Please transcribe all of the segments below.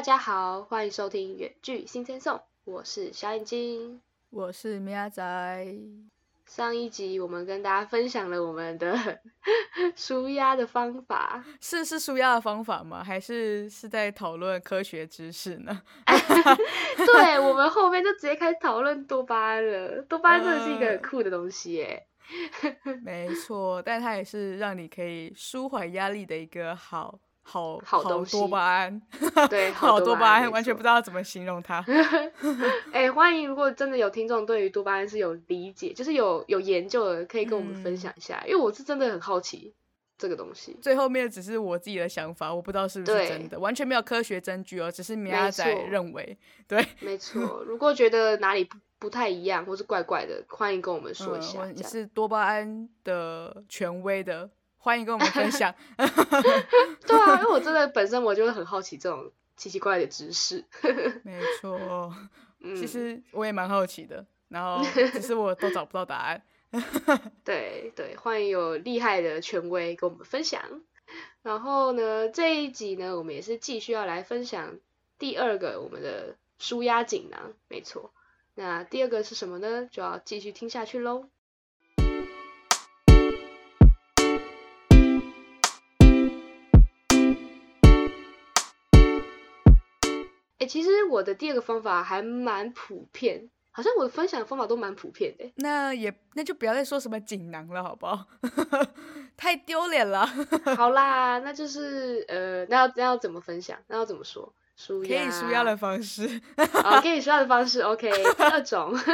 大家好，欢迎收听远距新鲜颂，我是小眼睛，我是米亚仔。上一集我们跟大家分享了我们的 舒压的方法，是是舒压的方法吗？还是是在讨论科学知识呢？对，我们后面就直接开始讨论多巴胺了。多巴胺真的是一个很酷的东西耶。没错，但它也是让你可以舒缓压力的一个好。好好东西，多巴胺，对，好多巴胺，完全不知道怎么形容它。哎，欢迎，如果真的有听众对于多巴胺是有理解，就是有有研究的，可以跟我们分享一下，因为我是真的很好奇这个东西。最后面只是我自己的想法，我不知道是不是真的，完全没有科学证据哦，只是米亚仔认为。对，没错。如果觉得哪里不不太一样，或是怪怪的，欢迎跟我们说一下。你是多巴胺的权威的。欢迎跟我们分享。对啊，因为我真的本身我就很好奇这种奇奇怪怪的知识。没错，其实我也蛮好奇的，然后只是我都找不到答案。对对，欢迎有厉害的权威跟我们分享。然后呢，这一集呢，我们也是继续要来分享第二个我们的舒压锦囊。没错，那第二个是什么呢？就要继续听下去喽。其实我的第二个方法还蛮普遍，好像我的分享的方法都蛮普遍的。那也那就不要再说什么锦囊了，好不好？太丢脸了。好啦，那就是呃，那要那要怎么分享？那要怎么说？舒压可以舒压的方式，可以舒压的方式，OK，第二种。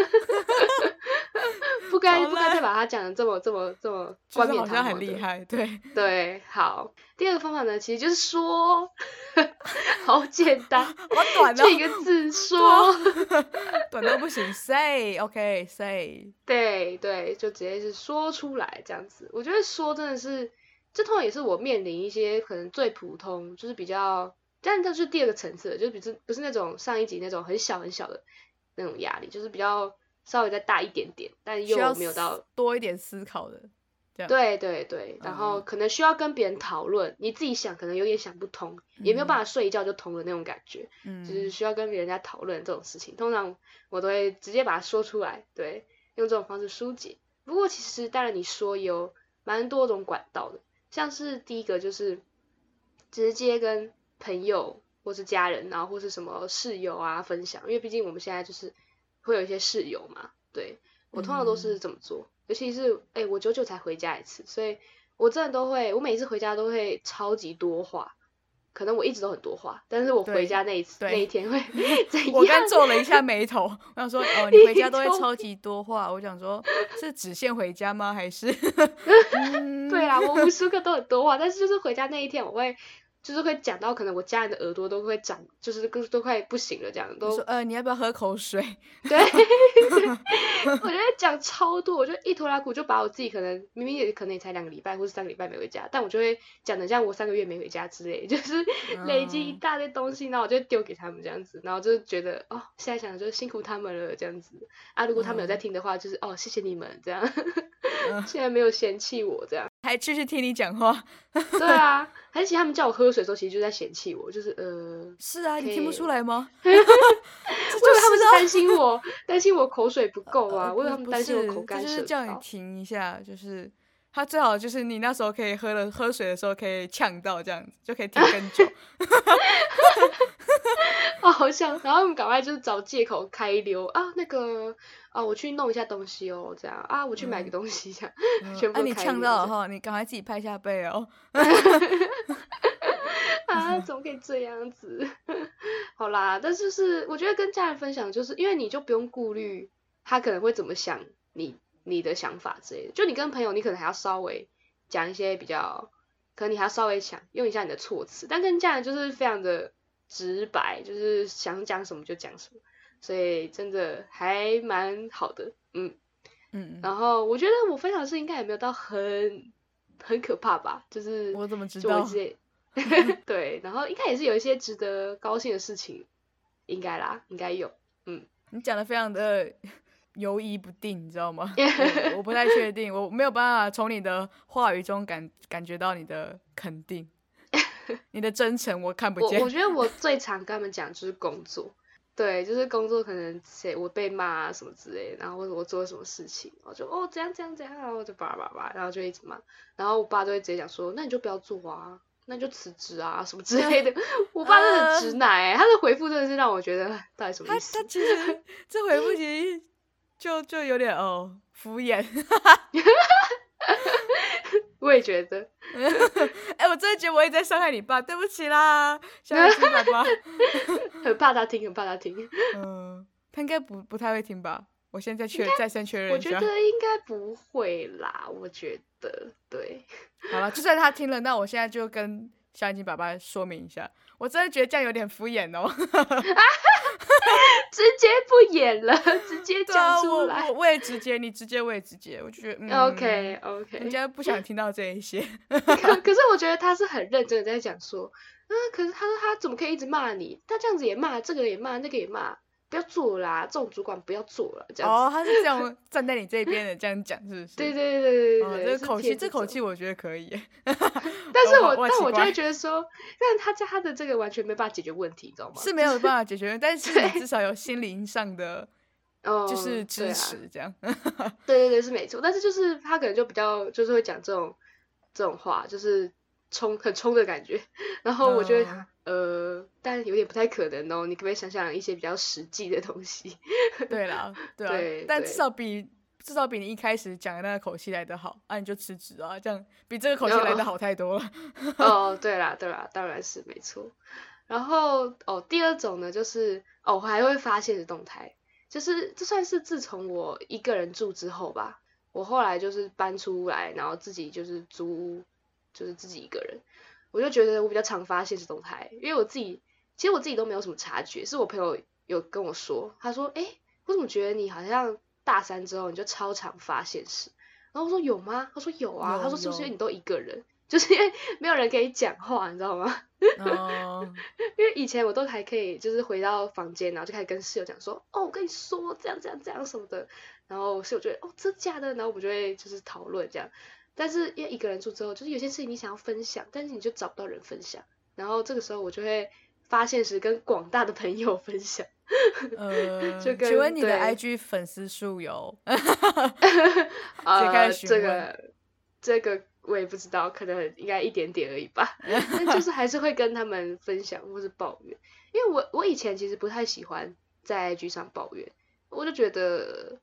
不该不该再把它讲的这么这么这么 冠冕堂皇很厉害，对对，好。第二个方法呢，其实就是说，好简单，好短就一个字说，短到不行，say，OK，say。对对，就直接是说出来这样子。我觉得说真的是，这通常也是我面临一些可能最普通，就是比较，但这是第二个层次，就是不是不是那种上一集那种很小很小的那种压力，就是比较。稍微再大一点点，但又没有到多一点思考的，对对对，然后可能需要跟别人讨论，你自己想可能有点想不通，也没有办法睡一觉就通的那种感觉，嗯，就是需要跟别人家讨论这种事情，通常我都会直接把它说出来，对，用这种方式疏解。不过其实当然你说有蛮多种管道的，像是第一个就是直接跟朋友或是家人，然后或是什么室友啊分享，因为毕竟我们现在就是。会有一些室友嘛？对我通常都是这么做，尤其是哎，我久久才回家一次，所以我真的都会，我每次回家都会超级多话，可能我一直都很多话，但是我回家那一次那一天会 怎样？我刚皱了一下眉头，我想说 哦，你回家都会超级多话，我想说是只限回家吗？还是？对啊，我无时刻都很多话，但是就是回家那一天我会。就是会讲到可能我家人的耳朵都会长，就是都都快不行了这样。都说呃，你要不要喝口水？对，我觉得讲超多，我就一拖拉苦就把我自己可能明明也可能也才两个礼拜或是三个礼拜没回家，但我就会讲的像我三个月没回家之类，就是累积一大堆东西，然后我就丢给他们这样子，然后就觉得哦，现在想就辛苦他们了这样子啊。如果他们有在听的话，就是哦，谢谢你们这样，现在没有嫌弃我这样。还继续听你讲话，对啊，还是其实他们叫我喝水的时候，其实就在嫌弃我，就是呃，是啊，你听不出来吗？为他们是担心我，担心我口水不够啊，为他们担心我口干舌就是叫你停一下，就是他最好就是你那时候可以喝了喝水的时候可以呛到这样子，就可以停更久。啊，好像，然后我们赶快就是找借口开溜啊，那个啊，我去弄一下东西哦，这样啊，我去买个东西这样，全部你呛到了哈，你赶快自己拍下背哦。啊，怎么可以这样子？好啦，但是是我觉得跟家人分享，就是因为你就不用顾虑他可能会怎么想你你的想法之类的，就你跟朋友，你可能还要稍微讲一些比较，可能你还要稍微想用一下你的措辞，但跟家人就是非常的。直白就是想讲什么就讲什么，所以真的还蛮好的，嗯嗯。然后我觉得我分享的事应该也没有到很很可怕吧，就是我怎么知道？对，然后应该也是有一些值得高兴的事情，应该啦，应该有，嗯。你讲的非常的犹疑不定，你知道吗？我不太确定，我没有办法从你的话语中感感觉到你的肯定。你的真诚我看不见。我我觉得我最常跟他们讲就是工作，对，就是工作可能谁我被骂啊什么之类，然后或者我做了什么事情，我就哦这样这样这样，然后就叭叭叭，然后就一直骂，然后我爸就会直接讲说，那你就不要做啊，那你就辞职啊什么之类的。我爸真的直男，他的回复真的是让我觉得到底什么意思？他其实这回复其实就就有点哦敷衍。我也觉得，哎，我真的觉得我也在伤害你爸，对不起啦，小爱爸爸，很怕他听，很怕他听。嗯，他应该不不太会听吧？我现在确再三确认我觉得应该不会啦，我觉得对。好了，就算他听了，那我现在就跟小眼睛爸爸说明一下，我真的觉得这样有点敷衍哦。直接不演了，直接讲出来。我我也直接，你直接我也直接，我就觉得 OK OK。人家不想听到这一些，可是我觉得他是很认真的在讲说，啊，可是他说他怎么可以一直骂你？他这样子也骂，这个也骂，那个也骂。不要做啦，这种主管不要做了，这样哦，他是这样站在你这边的，这样讲是不是？对对对对对，这口气，这口气我觉得可以。但是我但我就会觉得说，但他家他的这个完全没办法解决问题，你知道吗？是没有办法解决，但是你至少有心灵上的，就是支持这样。对对对，是没错。但是就是他可能就比较就是会讲这种这种话，就是冲很冲的感觉，然后我觉得。呃，但有点不太可能哦。你可不可以想想一些比较实际的东西？对啦，对啊，但至少比至少比你一开始讲的那个口气来的好。啊，你就辞职啊，这样比这个口气来的 好太多了。哦，对啦，对啦，当然是没错。然后哦，第二种呢，就是哦，我还会发现的动态，就是这算是自从我一个人住之后吧。我后来就是搬出来，然后自己就是租，就是自己一个人。我就觉得我比较常发现实动态，因为我自己其实我自己都没有什么察觉，是我朋友有跟我说，他说：“哎，我怎么觉得你好像大三之后你就超常发现实？”然后我说：“有吗？”他说：“有啊。”他说：“是不是因为你都一个人？就是因为没有人可以讲话，你知道吗？”哦。因为以前我都还可以，就是回到房间，然后就开始跟室友讲说：“哦，我跟你说这样这样这样什么的。”然后室友觉得：“哦，真假的？”然后我们就会就是讨论这样。但是因为一个人住之后，就是有些事情你想要分享，但是你就找不到人分享。然后这个时候我就会发现时跟广大的朋友分享。呃，请问你的 IG 粉丝数有？呃，这个这个我也不知道，可能应该一点点而已吧。但就是还是会跟他们分享或是抱怨，因为我我以前其实不太喜欢在 IG 上抱怨，我就觉得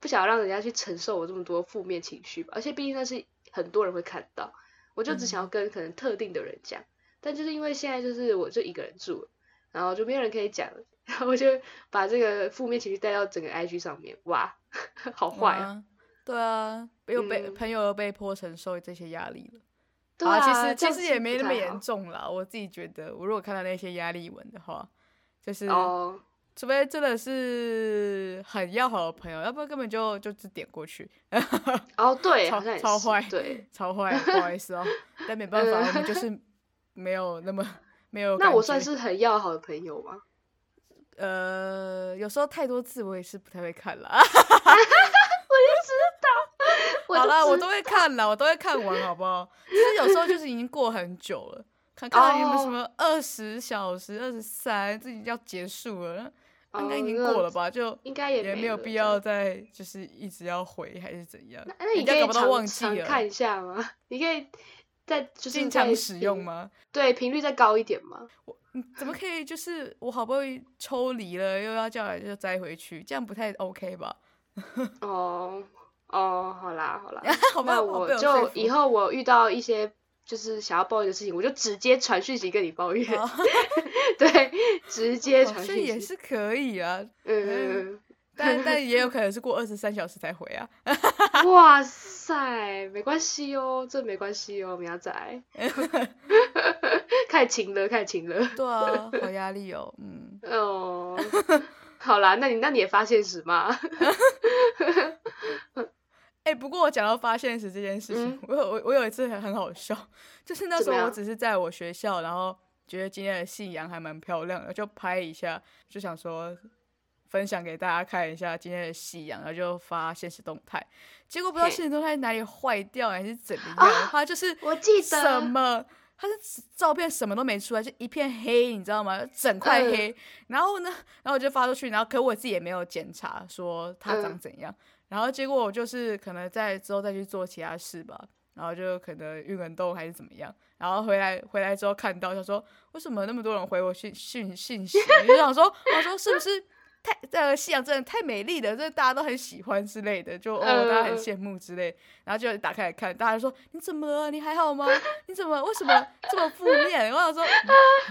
不想让人家去承受我这么多负面情绪吧，而且毕竟那是。很多人会看到，我就只想要跟可能特定的人讲，但就是因为现在就是我就一个人住，然后就没有人可以讲，然后我就把这个负面情绪带到整个 IG 上面，哇，好坏啊！对啊，又被朋友又被迫承受这些压力了。对啊，其实其实也没那么严重啦，我自己觉得，我如果看到那些压力文的话，就是。除非真的是很要好的朋友，要不然根本就就只点过去。哦，对，超超坏，对，超坏，不好意思哦，但没办法，我们就是没有那么没有。那我算是很要好的朋友吗？呃，有时候太多字我也是不太会看了。我就知道，好了，我都会看了，我都会看完，好不好？其实有时候就是已经过很久了，看看有没有什么二十小时、二十三，自己要结束了。应该已经过了吧，就应该也也没有必要再就是一直要回还是怎样？那你可以常常看一下吗？你可以再就是经常使用吗？对，频率再高一点吗？我怎么可以就是我好不容易抽离了，又要叫来就摘回去，这样不太 OK 吧？哦哦，好啦好啦，好那我就以后我遇到一些。就是想要抱怨的事情，我就直接传讯息跟你抱怨。对，直接传讯息也是可以啊。嗯，但但也有可能是过二十三小时才回啊。哇塞，没关系哦，这没关系哦，苗仔。太勤了，太勤了。对啊，好压力哦。嗯。哦。好啦，那你那你也发现实吗？我讲到发现时这件事情，我有我我有一次很很好笑，就是那时候我只是在我学校，然后觉得今天的夕阳还蛮漂亮的，就拍一下，就想说分享给大家看一下今天的夕阳，然后就发现实动态，结果不知道现实动态哪里坏掉还是怎么样，它就是我记得什么他是照片什么都没出来，就一片黑，你知道吗？整块黑。然后呢，然后我就发出去，然后可我自己也没有检查说他长怎样。然后结果我就是可能在之后再去做其他事吧，然后就可能运很动还是怎么样。然后回来回来之后看到他说为什么那么多人回我信信信息？我就想说，我说是不是？太呃，夕阳真的太美丽了，这大家都很喜欢之类的，就哦，大家很羡慕之类，然后就打开来看，大家说你怎么了？你还好吗？你怎么为什么这么负面？我想说啊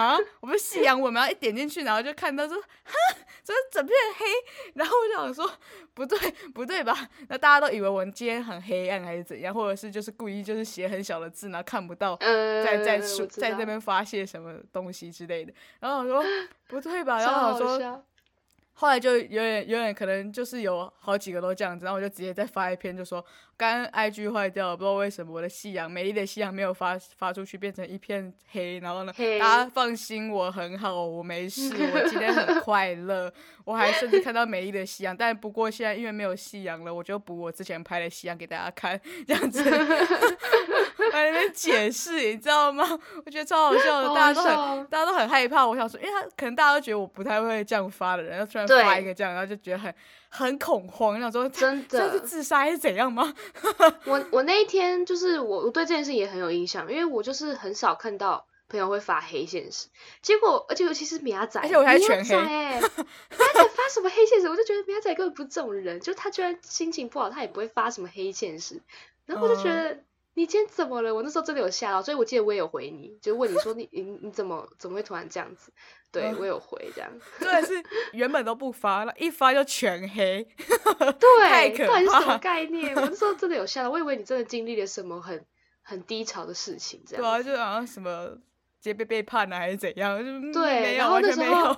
啊，我不是夕阳文，然后一点进去，然后就看到说哈，怎么整片黑？然后我就想说不对不对吧？那大家都以为我们今天很黑暗还是怎样，或者是就是故意就是写很小的字，然后看不到，在在在那边发泄什么东西之类的。然后我说不对吧？然后我说。后来就有点有点可能就是有好几个都这样子，然后我就直接再发一篇，就说刚 IG 坏掉了，不知道为什么我的夕阳美丽的夕阳没有发发出去，变成一片黑。然后呢，大家放心，我很好，我没事，我今天很 快乐，我还甚至看到美丽的夕阳。但不过现在因为没有夕阳了，我就补我之前拍的夕阳给大家看，这样子。在那边解释，你知道吗？我觉得超好笑的，大家都很大家都很害怕。我想说，因为他可能大家都觉得我不太会这样发的人，然后突然发一个这样，然后就觉得很很恐慌。想说真的 这是自杀还是怎样吗？我我那一天就是我我对这件事也很有印象，因为我就是很少看到朋友会发黑现实，结果而且尤其是米亚仔，而且我还全黑，米亚仔发什么黑现实，我就觉得米亚仔根本不是这种人，就他居然心情不好，他也不会发什么黑现实，然后我就觉得。你今天怎么了？我那时候真的有吓到，所以我记得我也有回你，就问你说你你你怎么怎么会突然这样子？对我有回这样，对是 原本都不发了，一发就全黑，对，太可怕，什么概念？我那时候真的有吓到，我以为你真的经历了什么很很低潮的事情，这样，对啊，就好像什么直接被背叛了还是怎样？对，然后那时候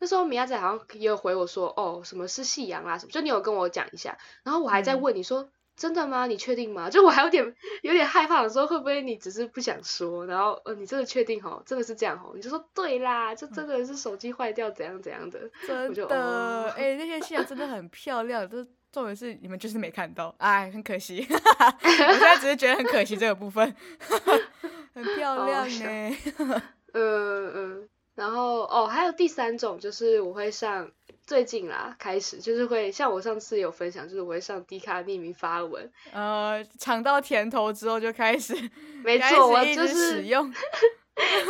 那时候米亚仔好像也有回我说，哦，什么是夕阳啊什么？就你有跟我讲一下，然后我还在问你说。真的吗？你确定吗？就我还有点有点害怕的时候，会不会你只是不想说？然后呃，你真的确定哦？真的是这样哦？你就说对啦，就真的是手机坏掉怎样怎样的。真的，哎，那些夕阳真的很漂亮，都重点是你们就是没看到，哎，很可惜。我现在只是觉得很可惜这个部分，很漂亮呢。嗯嗯，然后哦，还有第三种就是我会上。最近啦，开始就是会像我上次有分享，就是我会上低卡匿名发文，呃，尝到甜头之后就开始，没错，我就是使用，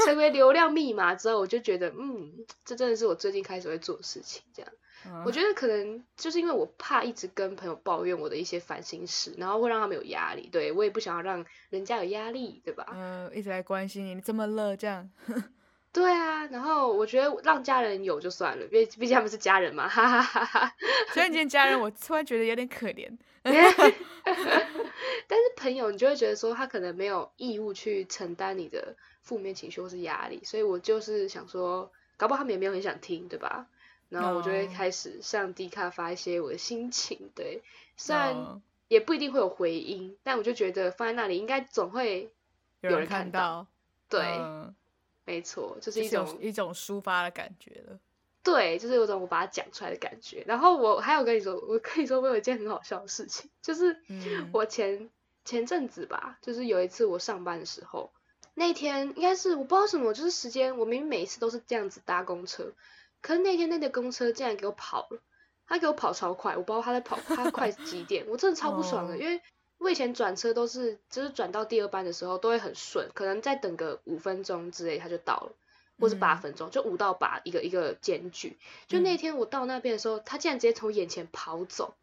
成为流量密码之后，我就觉得，嗯，这真的是我最近开始会做的事情。这样，我觉得可能就是因为我怕一直跟朋友抱怨我的一些烦心事，然后会让他们有压力，对我也不想要让人家有压力，对吧？嗯，一直在关心你，你怎么了？这样。对啊，然后我觉得让家人有就算了，毕毕竟他们是家人嘛，哈哈哈哈。所以你今天家人，我突然觉得有点可怜。但是朋友，你就会觉得说他可能没有义务去承担你的负面情绪或是压力，所以我就是想说，搞不好他们也没有很想听，对吧？然后我就会开始上 D 卡发一些我的心情，对，虽然也不一定会有回音，但我就觉得放在那里应该总会有人看到，对。没错，就是一种一种抒发的感觉了。对，就是有种我把它讲出来的感觉。然后我还有跟你说，我跟你说，我有一件很好笑的事情，就是我前前阵子吧，就是有一次我上班的时候，那天应该是我不知道什么，就是时间，我明明每一次都是这样子搭公车，可是那天那个公车竟然给我跑了，他给我跑超快，我不知道他在跑他快几点，我真的超不爽的，因为。我以前转车都是，就是转到第二班的时候都会很顺，可能再等个五分钟之类他就到了，或是八分钟，就五到八一个一个间距。就那天我到那边的时候，他竟然直接从眼前跑走，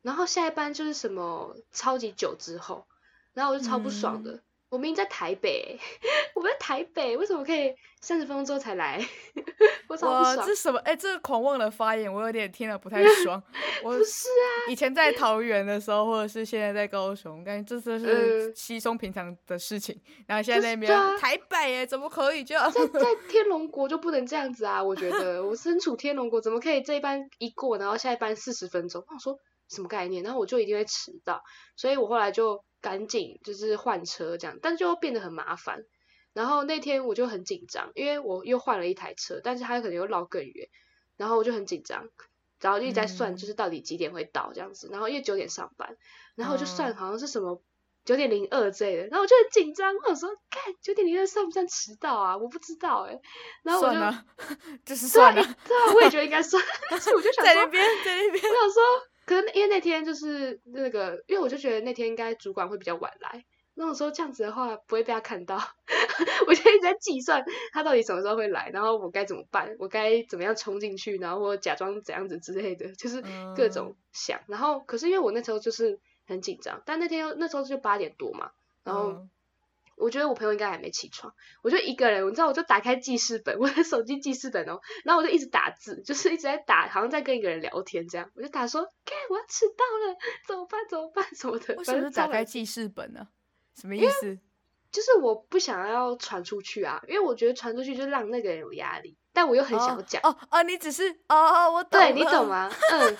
然后下一班就是什么超级久之后，然后我就超不爽的。我明明在台北，我在台北，为什么可以三十分钟之后才来？我超不爽。这什么？哎，这个狂妄的发言，我有点听了不太 爽。不是啊，以前在桃园的时候，或者是现在在高雄，感觉这这是稀松平常的事情。然后现在那边台北，哎，怎么可以？就在在天龙国就不能这样子啊？我觉得我身处天龙国，怎么可以这一班一过，然后下一班四十分钟？我想说什么概念？然后我就一定会迟到，所以我后来就。赶紧就是换车这样，但是就变得很麻烦。然后那天我就很紧张，因为我又换了一台车，但是他可能又绕更远，然后我就很紧张，然后一直在算，就是到底几点会到这样子。然后因为九点上班，然后我就算好像是什么九点零二之类的，然后我就很紧张，我想说，看九点零二算不算迟到啊？我不知道哎，然后我就 就是算了，对啊，我也觉得应该算，所以我就想在那边在那边，我想说，可能因为那天就是那个，因为我就觉得那天应该主管会比较晚来。那我说这样子的话不会被他看到，我就一直在计算他到底什么时候会来，然后我该怎么办，我该怎么样冲进去，然后或假装怎样子之类的，就是各种想。然后可是因为我那时候就是很紧张，但那天那时候就八点多嘛，然后我觉得我朋友应该还没起床，我就一个人，你知道，我就打开记事本，我的手机记事本哦，然后我就一直打字，就是一直在打，好像在跟一个人聊天这样，我就打说，看我要迟到了，怎么办？怎么办？什么的？为什么打开记事本呢？什么意思？就是我不想要传出去啊，因为我觉得传出去就让那个人有压力，但我又很想要讲。哦哦，你只是哦哦，我对你懂吗？嗯，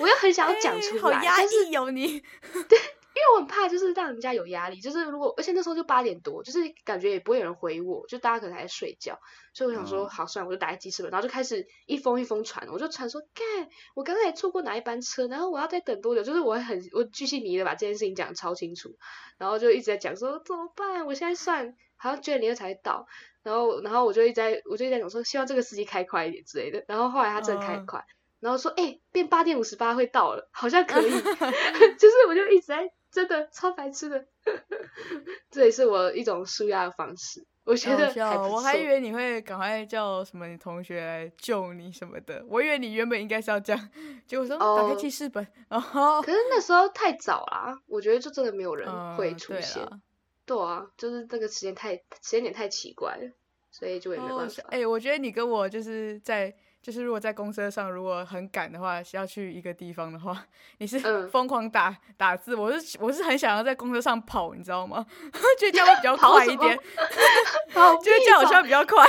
我又很想要讲出来，好压抑有你。对。因为我很怕，就是让人家有压力，就是如果而且那时候就八点多，就是感觉也不会有人回我，就大家可能还在睡觉，所以我想说，好算了，我就打开记事本，然后就开始一封一封传，我就传说，干我刚才错过哪一班车，然后我要再等多久，就是我很我巨细迷的把这件事情讲的超清楚，然后就一直在讲说怎么办，我现在算好像九点零二才到，然后然后我就一直在我就一直在讲说，希望这个司机开快一点之类的，然后后来他真的开快，然后说，哎，变八点五十八会到了，好像可以，就是我就一直在。真的超白痴的，这也是我一种舒压的方式。我觉得还我还以为你会赶快叫什么你同学来救你什么的。我以为你原本应该是要这样，结果说打开记事本。哦，可是那时候太早啦，我觉得就真的没有人会出现。对啊，就是这个时间太时间点太奇怪了，所以就也没办法。哎，我觉得你跟我就是在。就是如果在公车上，如果很赶的话，要去一个地方的话，你是疯狂打打字，我是我是很想要在公车上跑，你知道吗？觉得这样 会比较快一点，觉得这样好像比较快。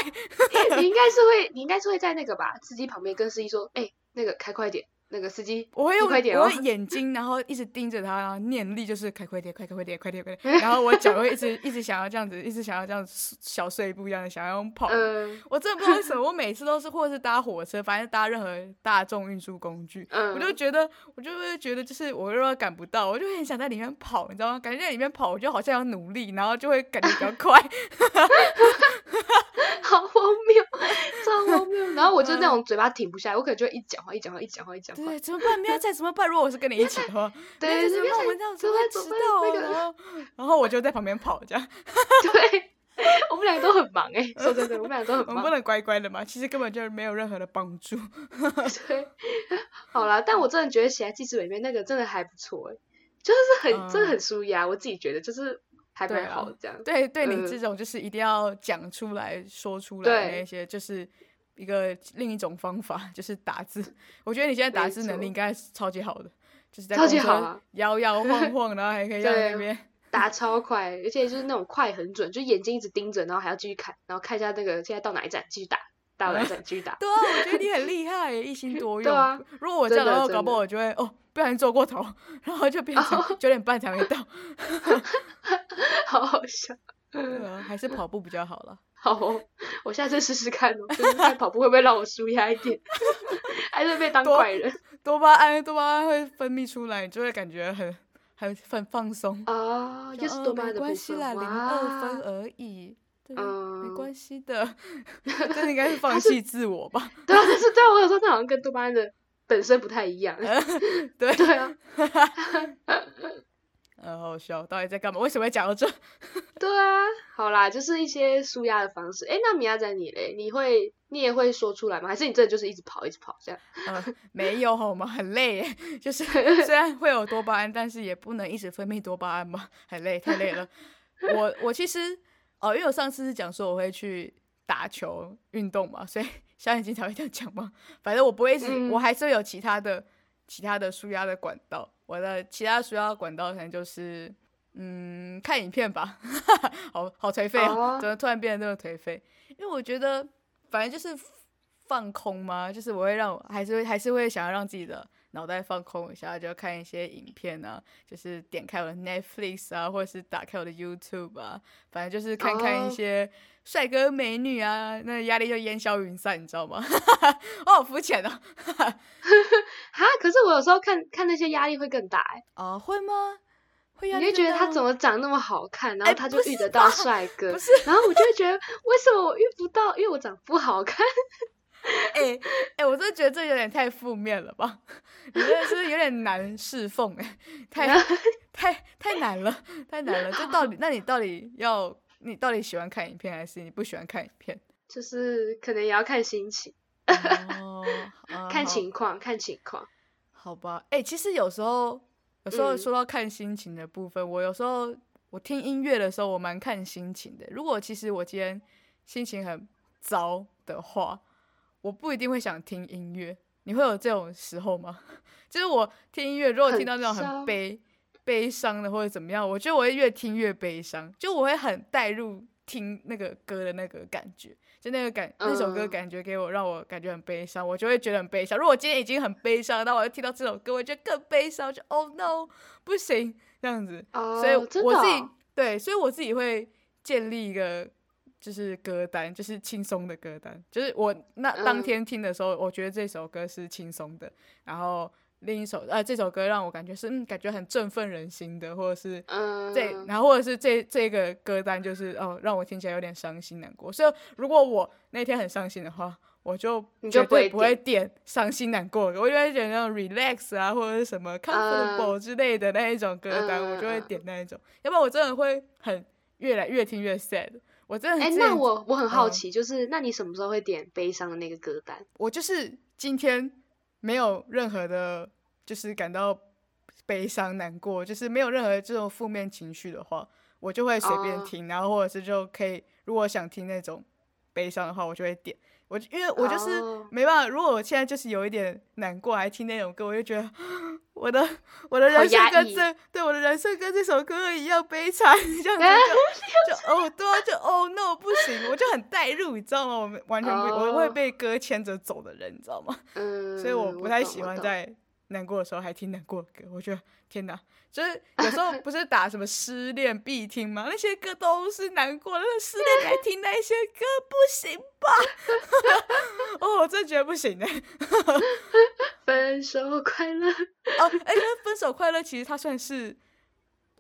你应该是会，你应该是会在那个吧，司机旁边跟司机说，哎，那个开快点。那个司机，我会用我会眼睛，然后一直盯着他，然后念力就是开快点，快快点，快点，快点。然后我脚会一直一直想要这样子，一直想要这样子小碎步一样的想要用跑。我真的不知道为什么，我每次都是或者是搭火车，反正搭任何大众运输工具，我就觉得我就会觉得就是我如果赶不到，我就很想在里面跑，你知道吗？感觉在里面跑，我就好像要努力，然后就会感觉比较快。好荒谬，超荒谬。然后我就那种嘴巴停不下来，我可能就会一讲话，一讲话，一讲话，一讲话。对，怎么办？明仔怎么办？如果我是跟你一起的话，对，怎么办？我们这样子会迟到哦。然后我就在旁边跑，这样。对，我们两个都很忙哎，说真的，我们两个都很忙。我们不能乖乖的嘛？其实根本就没有任何的帮助。对，好啦，但我真的觉得写在记事本里面那个真的还不错哎，就是很真的很舒压，我自己觉得就是。还蛮好，这样对对你这种就是一定要讲出来说出来那些，就是一个另一种方法，就是打字。我觉得你现在打字能力应该是超级好的，就是在超级好，摇摇晃晃，然后还可以在那边打超快，而且就是那种快很准，就眼睛一直盯着，然后还要继续看，然后看一下那个现在到哪一站，继续打，到哪一站继续打。对啊，我觉得你很厉害，一心 多用。对啊，如果我这样的话，搞不好我就会哦。不小心坐过头，然后就变成九点半才会到，好好笑。还是跑步比较好了。好，我下次试试看哦，就是看跑步会不会让我舒压一点，还是被当怪人。多巴胺，多巴胺会分泌出来，就会感觉很很很放松啊。就是多巴胺的关系啦，零二分而已，嗯，没关系的。这应该是放弃自我吧？对啊，但是对我有时候这好像跟多巴胺的。本身不太一样，对对啊，很好笑，到底在干嘛？为什么会讲到这？对啊，好啦，就是一些舒压的方式。哎，那米亚仔你嘞？你会你也会说出来吗？还是你真的就是一直跑一直跑这样？嗯，没有好吗？很累，就是虽然会有多巴胺，但是也不能一直分泌多巴胺嘛，很累，太累了。我我其实哦，因为我上次是讲说我会去打球运动嘛，所以。小眼睛才会这样讲嘛？反正我不会是，我还是有其他的、其他的舒压的管道。我的其他舒压管道可能就是，嗯，看影片吧。好好颓废啊！怎么突然变得那么颓废？因为我觉得，反正就是放空嘛，就是我会让我，还是会还是会想要让自己的脑袋放空一下，就看一些影片啊，就是点开我的 Netflix 啊，或者是打开我的 YouTube 啊，反正就是看看一些。帅哥美女啊，那压力就烟消云散，你知道吗？我 好肤浅哦。哈，可是我有时候看看那些压力会更大哎。啊，会吗？你会觉得他怎么长那么好看，然后他就遇得到帅哥，然后我就会觉得为什么我遇不到？因为我长不好看。哎哎，我真的觉得这有点太负面了吧？你真的是有点难侍奉哎，太 太太难了，太难了。这到底，那你到底要，你到底喜欢看影片还是你不喜欢看影片？就是可能也要看心情，哦，看情况，看情况。好吧，哎，其实有时候。有时候说到看心情的部分，我有时候我听音乐的时候，我蛮看心情的。如果其实我今天心情很糟的话，我不一定会想听音乐。你会有这种时候吗？就是我听音乐，如果听到那种很悲悲伤的或者怎么样，我觉得我会越听越悲伤，就我会很带入听那个歌的那个感觉。就那个感，那首歌感觉给我让我感觉很悲伤，我就会觉得很悲伤。如果今天已经很悲伤，那我又听到这首歌，我觉得更悲伤，就 Oh no，不行这样子。所以我自己对，所以我自己会建立一个就是歌单，就是轻松的歌单，就是我那当天听的时候，我觉得这首歌是轻松的，然后。另一首，呃，这首歌让我感觉是，嗯，感觉很振奋人心的，或者是，嗯，这，然后或者是这这个歌单就是，哦，让我听起来有点伤心难过。所以，如果我那天很伤心的话，我就绝对不会点伤心难过，我就会点那种 relax 啊，或者是什么 comfortable 之类的那一种歌单，我就会点那一种。要不然我真的会很越来越听越 sad。我真的，哎，那我我很好奇，就是那你什么时候会点悲伤的那个歌单？我就是今天。没有任何的，就是感到悲伤难过，就是没有任何这种负面情绪的话，我就会随便听，然后或者是就可以，如果想听那种悲伤的话，我就会点。我因为我就是没办法，如果我现在就是有一点难过，还听那种歌，我就觉得我的我的人生跟这对我的人生跟这首歌一样悲惨，这样子就 就哦对啊，就哦 no 不行，我就很代入，你知道吗？我们完全不我会被歌牵着走的人，你知道吗？嗯，所以我不太喜欢在难过的时候还听难过的歌，我觉得天哪。就是有时候不是打什么失恋必听吗？那些歌都是难过的，失恋来听那些歌不行吧？哦，我真觉得不行哎。分手快乐哦，哎，分手快乐其实它算是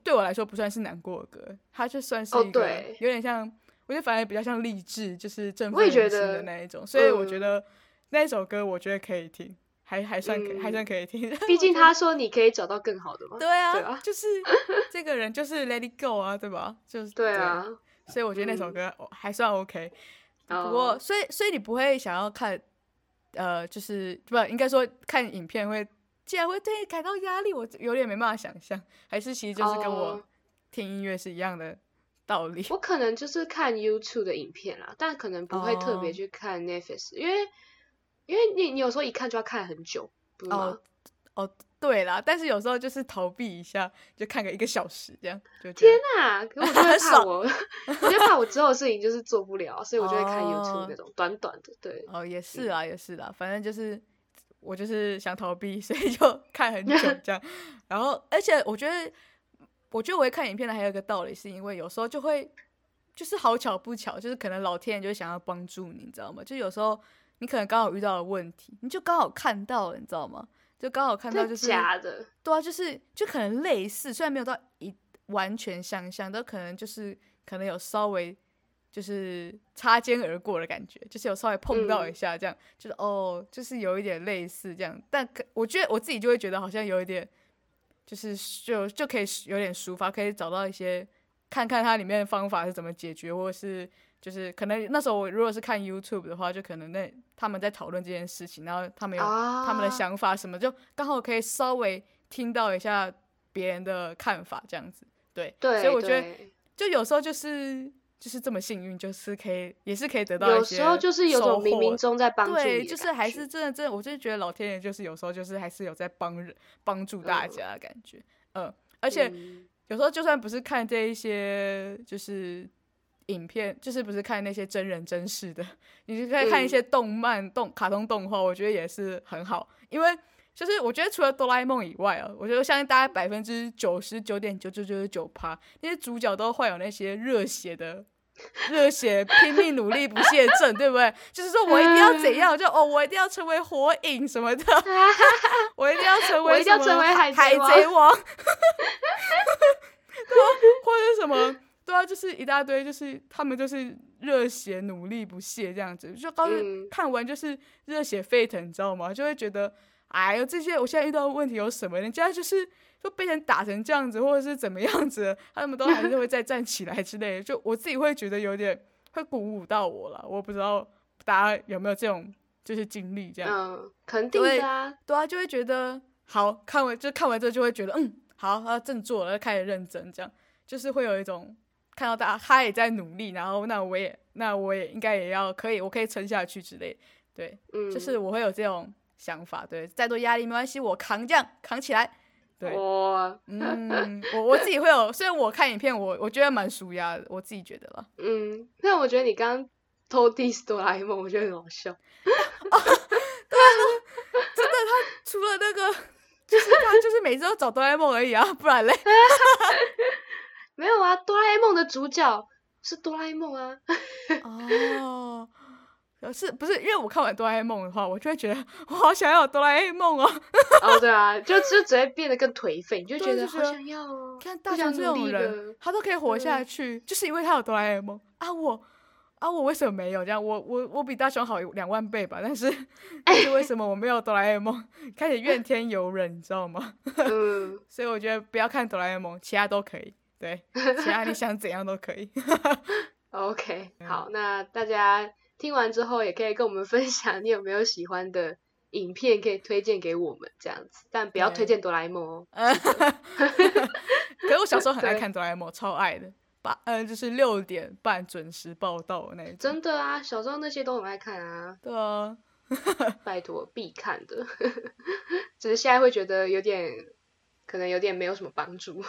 对我来说不算是难过的歌，它就算是一个有点像，我觉得反而比较像励志，就是振奋人心的那一种。所以我觉得那首歌我觉得可以听。还还算可还算可以听，毕 竟他说你可以找到更好的嘛。对啊，就是这个人就是 Let It Go 啊，对吧？就是对啊，所以我觉得那首歌还算 OK。不过，所以所以你不会想要看，呃，就是不应该说看影片会竟然会对你感到压力，我有点没办法想象。还是其实就是跟我听音乐是一样的道理。我可能就是看 YouTube 的影片啦，但可能不会特别去看 Netflix，因为。因为你你有时候一看就要看很久，哦哦对啦，但是有时候就是逃避一下，就看个一个小时这样。就天哪！可 我就会怕我，我就怕我之后的事情就是做不了，所以我就会看 YouTube 那种短短的。对哦，也是啊，也是啦，反正就是我就是想逃避，所以就看很久这样。然后，而且我觉得，我觉得我会看影片的还有一个道理，是因为有时候就会就是好巧不巧，就是可能老天爷就想要帮助你，你知道吗？就有时候。你可能刚好遇到了问题，你就刚好看到了，你知道吗？就刚好看到就是假的，对啊，就是就可能类似，虽然没有到一完全相像，都可能就是可能有稍微就是擦肩而过的感觉，就是有稍微碰到一下，这样就是哦，就是有一点类似这样。但可我觉得我自己就会觉得好像有一点，就是就就可以有点抒发，可以找到一些看看它里面的方法是怎么解决，或者是。就是可能那时候我如果是看 YouTube 的话，就可能那他们在讨论这件事情，然后他们有他们的想法什么，就刚好可以稍微听到一下别人的看法这样子。对，所以我觉得就有时候就是就是这么幸运，就是可以也是可以得到一些有时候就是有种冥冥中在帮助对，就是还是真的真的，我就觉得老天爷就是有时候就是还是有在帮人帮助大家的感觉。嗯，而且有时候就算不是看这一些，就是。影片就是不是看那些真人真事的，你就可以看一些动漫、动卡通动画，我觉得也是很好。因为就是我觉得除了哆啦 A 梦以外啊，我觉得相信大概百分之九十九点九九九九趴那些主角都患有那些热血的、热血拼命努力不懈症，对不对？就是说我一定要怎样，就哦，我一定要成为火影什么的，我一定要成为，我一定要成为海海贼王。然后，或者什么，对啊，就是一大堆，就是他们就是热血努力不懈这样子，就刚看完就是热血沸腾，你知道吗？就会觉得，哎呦，这些我现在遇到的问题有什么？人家就是就被人打成这样子，或者是怎么样子，他们都还是会再站起来之类的。就我自己会觉得有点会鼓舞到我了。我不知道大家有没有这种就是经历这样？嗯，肯定的啊，对啊，就会觉得好看完就看完之后就会觉得嗯。好，要振作了，开始认真，这样就是会有一种看到大家他也在努力，然后那我也那我也应该也要可以，我可以撑下去之类，对，嗯，就是我会有这种想法，对，再多压力没关系，我扛这样扛起来，对，嗯，我我自己会有，虽然我看影片，我我觉得蛮舒压的，我自己觉得了，嗯，那我觉得你刚刚偷 diss 哆啦 A 梦，我觉得很好笑，对啊，真的，他除了那个。就是他，就是每次都找哆啦 A 梦而已啊，不然嘞？没有啊，哆啦 A 梦的主角是哆啦 A 梦啊。哦，是不是因为我看完哆啦 A 梦的话，我就会觉得我好想要哆啦 A 梦哦。哦，对啊，就就只会变得更颓废，你就觉得好想要哦。看大雄这种人，他都可以活下去，就是因为他有哆啦 A 梦啊，我。啊，我为什么没有这样？我我我比大雄好两万倍吧，但是 但是为什么我没有哆啦 A 梦？开始怨天尤人，你知道吗？嗯，所以我觉得不要看哆啦 A 梦，其他都可以。对，其他你想怎样都可以。OK，好，那大家听完之后也可以跟我们分享，你有没有喜欢的影片可以推荐给我们这样子，但不要推荐哆啦 A 梦哦。可是我小时候很爱看哆啦 A 梦，超爱的。八嗯，就是六点半准时报道那种。真的啊，小时候那些都很爱看啊。对啊，拜托必看的。只是现在会觉得有点，可能有点没有什么帮助。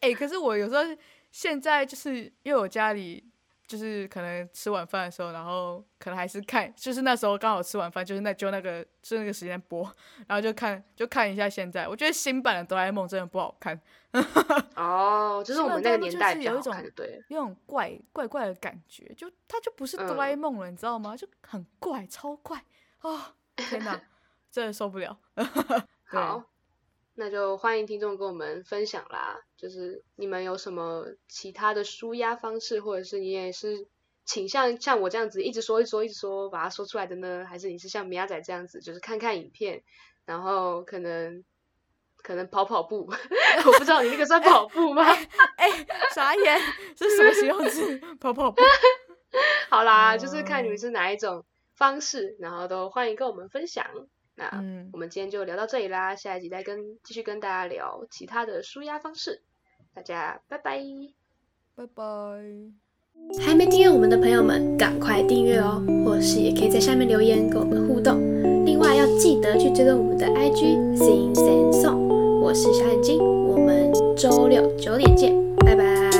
哎，可是我有时候现在就是因为我家里。就是可能吃晚饭的时候，然后可能还是看，就是那时候刚好吃晚饭，就是那就那个就那个时间播，然后就看就看一下现在。我觉得新版的哆啦 A 梦真的不好看。哦，就是我们那个年代有一种对，有种怪怪怪的感觉，就它就不是哆啦 A 梦了，你知道吗？就很怪，超怪啊！天哪，真的受不了。好。那就欢迎听众跟我们分享啦，就是你们有什么其他的舒压方式，或者是你也是倾向像我这样子一直说一直说一直说把它说出来的呢？还是你是像米亚仔这样子，就是看看影片，然后可能可能跑跑步？我不知道你那个算跑步吗？哎，傻眼，是什么形容词？跑跑步？好啦，就是看你们是哪一种方式，然后都欢迎跟我们分享。那我们今天就聊到这里啦，下一集再跟继续跟大家聊其他的舒压方式。大家拜拜，拜拜。还没订阅我们的朋友们，赶快订阅哦，或是也可以在下面留言跟我们互动。另外要记得去追踪我们的 IG Sing Sing Song，我是小眼睛，我们周六九点见，拜拜。